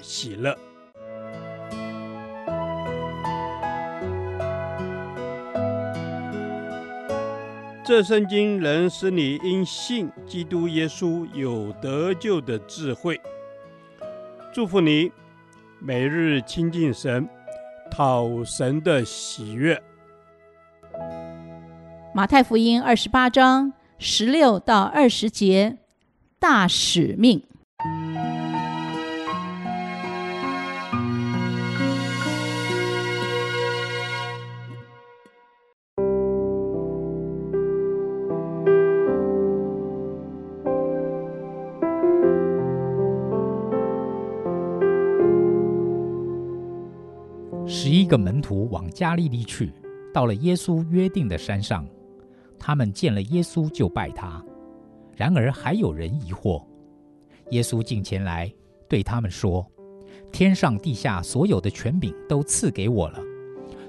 喜乐。这圣经能使你因信基督耶稣有得救的智慧。祝福你，每日亲近神，讨神的喜悦。马太福音二十八章十六到二十节，大使命。十一个门徒往加利利去，到了耶稣约定的山上，他们见了耶稣就拜他。然而还有人疑惑。耶稣近前来对他们说：“天上地下所有的权柄都赐给我了，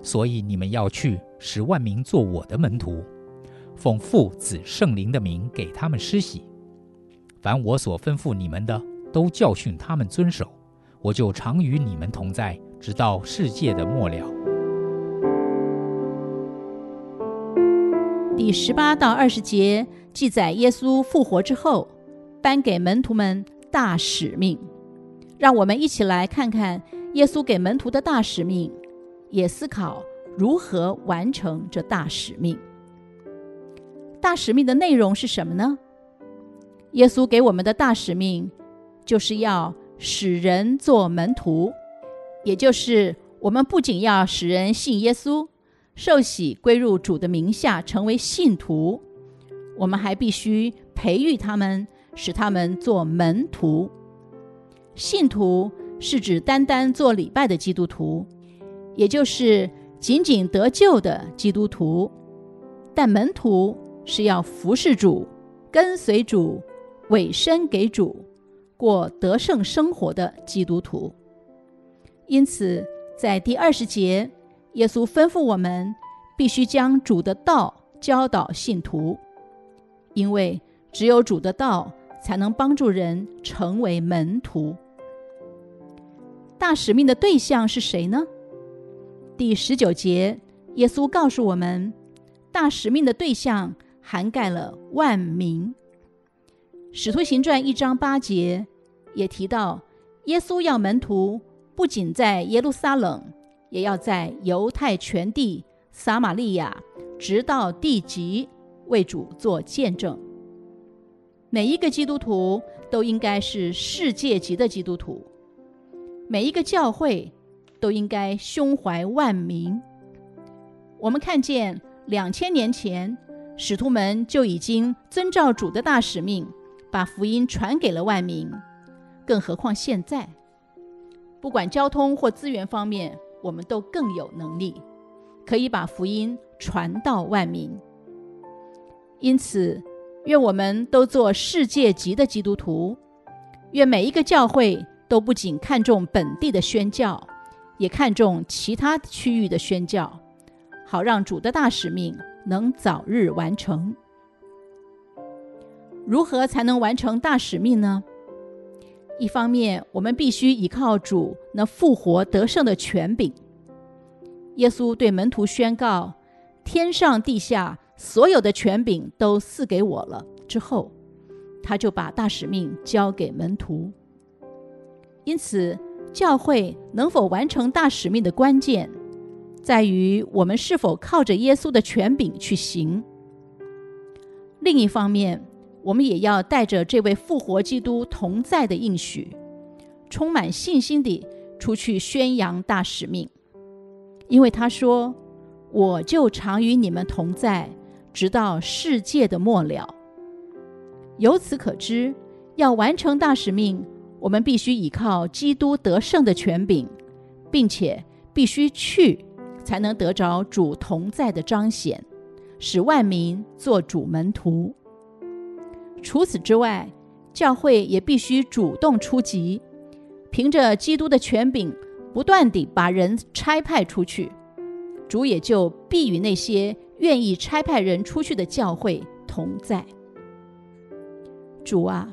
所以你们要去，使万民做我的门徒，奉父子圣灵的名给他们施洗。凡我所吩咐你们的，都教训他们遵守。我就常与你们同在。”直到世界的末了。第十八到二十节记载耶稣复活之后，颁给门徒们大使命。让我们一起来看看耶稣给门徒的大使命，也思考如何完成这大使命。大使命的内容是什么呢？耶稣给我们的大使命，就是要使人做门徒。也就是我们不仅要使人信耶稣、受洗归入主的名下，成为信徒，我们还必须培育他们，使他们做门徒。信徒是指单单做礼拜的基督徒，也就是仅仅得救的基督徒。但门徒是要服侍主、跟随主、委身给主、过得胜生活的基督徒。因此，在第二十节，耶稣吩咐我们必须将主的道教导信徒，因为只有主的道才能帮助人成为门徒。大使命的对象是谁呢？第十九节，耶稣告诉我们，大使命的对象涵盖了万民。使徒行传一章八节也提到，耶稣要门徒。不仅在耶路撒冷，也要在犹太全地、撒玛利亚，直到地极，为主做见证。每一个基督徒都应该是世界级的基督徒，每一个教会都应该胸怀万民。我们看见两千年前，使徒们就已经遵照主的大使命，把福音传给了万民，更何况现在。不管交通或资源方面，我们都更有能力，可以把福音传到万民。因此，愿我们都做世界级的基督徒。愿每一个教会都不仅看重本地的宣教，也看重其他区域的宣教，好让主的大使命能早日完成。如何才能完成大使命呢？一方面，我们必须依靠主那复活得胜的权柄。耶稣对门徒宣告：“天上地下所有的权柄都赐给我了。”之后，他就把大使命交给门徒。因此，教会能否完成大使命的关键，在于我们是否靠着耶稣的权柄去行。另一方面，我们也要带着这位复活基督同在的应许，充满信心地出去宣扬大使命，因为他说：“我就常与你们同在，直到世界的末了。”由此可知，要完成大使命，我们必须依靠基督得胜的权柄，并且必须去，才能得着主同在的彰显，使万民做主门徒。除此之外，教会也必须主动出击，凭着基督的权柄，不断地把人差派出去，主也就必与那些愿意差派人出去的教会同在。主啊，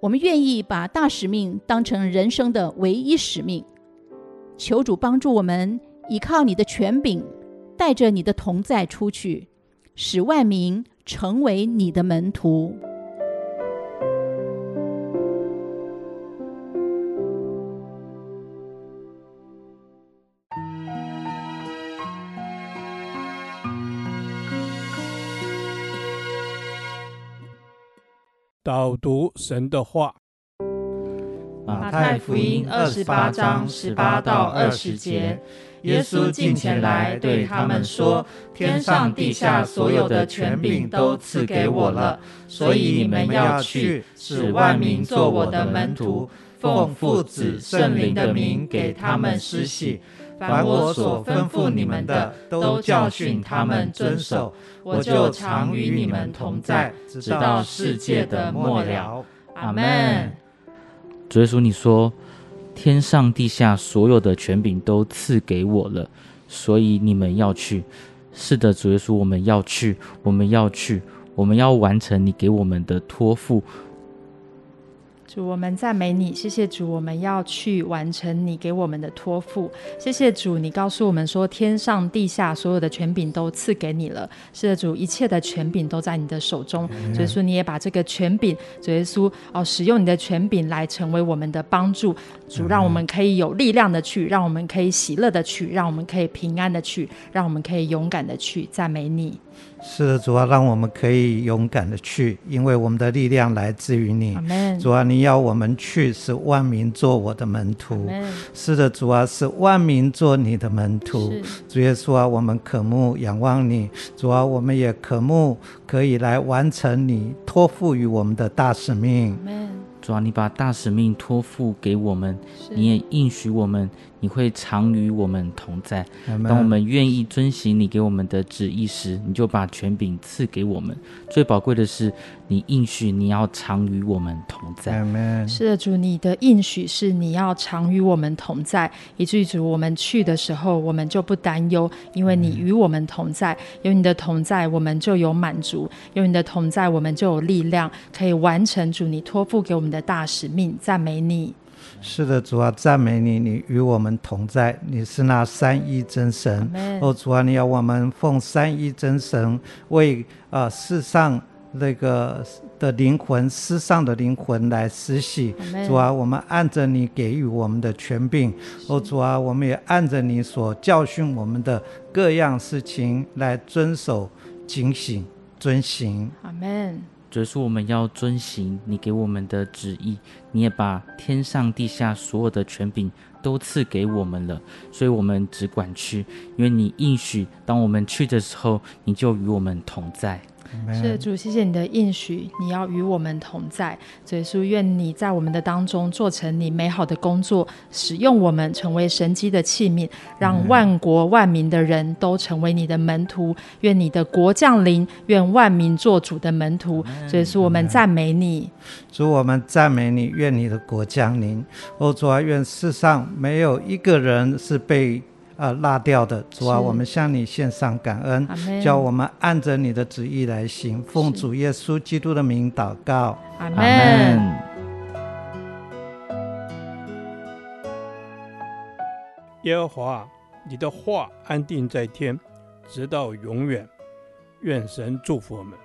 我们愿意把大使命当成人生的唯一使命，求主帮助我们，依靠你的权柄，带着你的同在出去，使万民成为你的门徒。导读神的话，马太福音二十八章十八到二十节，耶稣近前来对他们说：“天上地下所有的权柄都赐给我了，所以你们要去，使万民做我的门徒，奉父子圣灵的名给他们施洗。”凡我所吩咐你们的，都教训他们遵守。我就常与你们同在，直到世界的末了。阿门。主耶稣，你说天上地下所有的权柄都赐给我了，所以你们要去。是的，主耶稣，我们要去，我们要去，我们要完成你给我们的托付。主，我们赞美你，谢谢主，我们要去完成你给我们的托付。谢谢主，你告诉我们说，天上地下所有的权柄都赐给你了。是的，主，一切的权柄都在你的手中。所以说，你也把这个权柄，主耶稣哦，使用你的权柄来成为我们的帮助。主，让我们可以有力量的去，让我们可以喜乐的去，让我们可以平安的去，让我们可以勇敢的去赞美你。是的，主啊，让我们可以勇敢的去，因为我们的力量来自于你。主啊，你要我们去，使万民做我的门徒。是的，主啊，使万民做你的门徒。主耶稣啊，我们渴慕仰望你。主啊，我们也渴慕可以来完成你托付于我们的大使命。主啊，你把大使命托付给我们，你也应许我们。你会常与我们同在。当我们愿意遵行你给我们的旨意时，你就把权柄赐给我们。最宝贵的是，你应许你要常与我们同在。是的，主，你的应许是你要常与我们同在，以至于主我们去的时候，我们就不担忧，因为你与我们同在。有你的同在，我们就有满足；有你的同在，我们就有力量，可以完成主你托付给我们的大使命。赞美你。是的，主啊，赞美你，你与我们同在，你是那三一真神。哦，主啊，你要我们奉三一真神为啊、呃、世上那个的灵魂，世上的灵魂来施洗。主啊，我们按着你给予我们的权柄，哦，主啊，我们也按着你所教训我们的各样事情来遵守、警醒、遵行。阿门。主说：“我们要遵行你给我们的旨意，你也把天上地下所有的权柄都赐给我们了，所以我们只管去，因为你应许，当我们去的时候，你就与我们同在。”主，谢谢你的应许，你要与我们同在。耶稣，愿你在我们的当中做成你美好的工作，使用我们成为神机的器皿，让万国万民的人都成为你的门徒。愿你的国降临，愿万民做主的门徒。耶稣，我们赞美你。主，我们赞美你。愿你的国降临。哦，主啊，愿世上没有一个人是被。啊，落掉的主啊，我们向你献上感恩，叫我们按着你的旨意来行，奉主耶稣基督的名祷告，阿门。耶和华，你的话安定在天，直到永远。愿神祝福我们。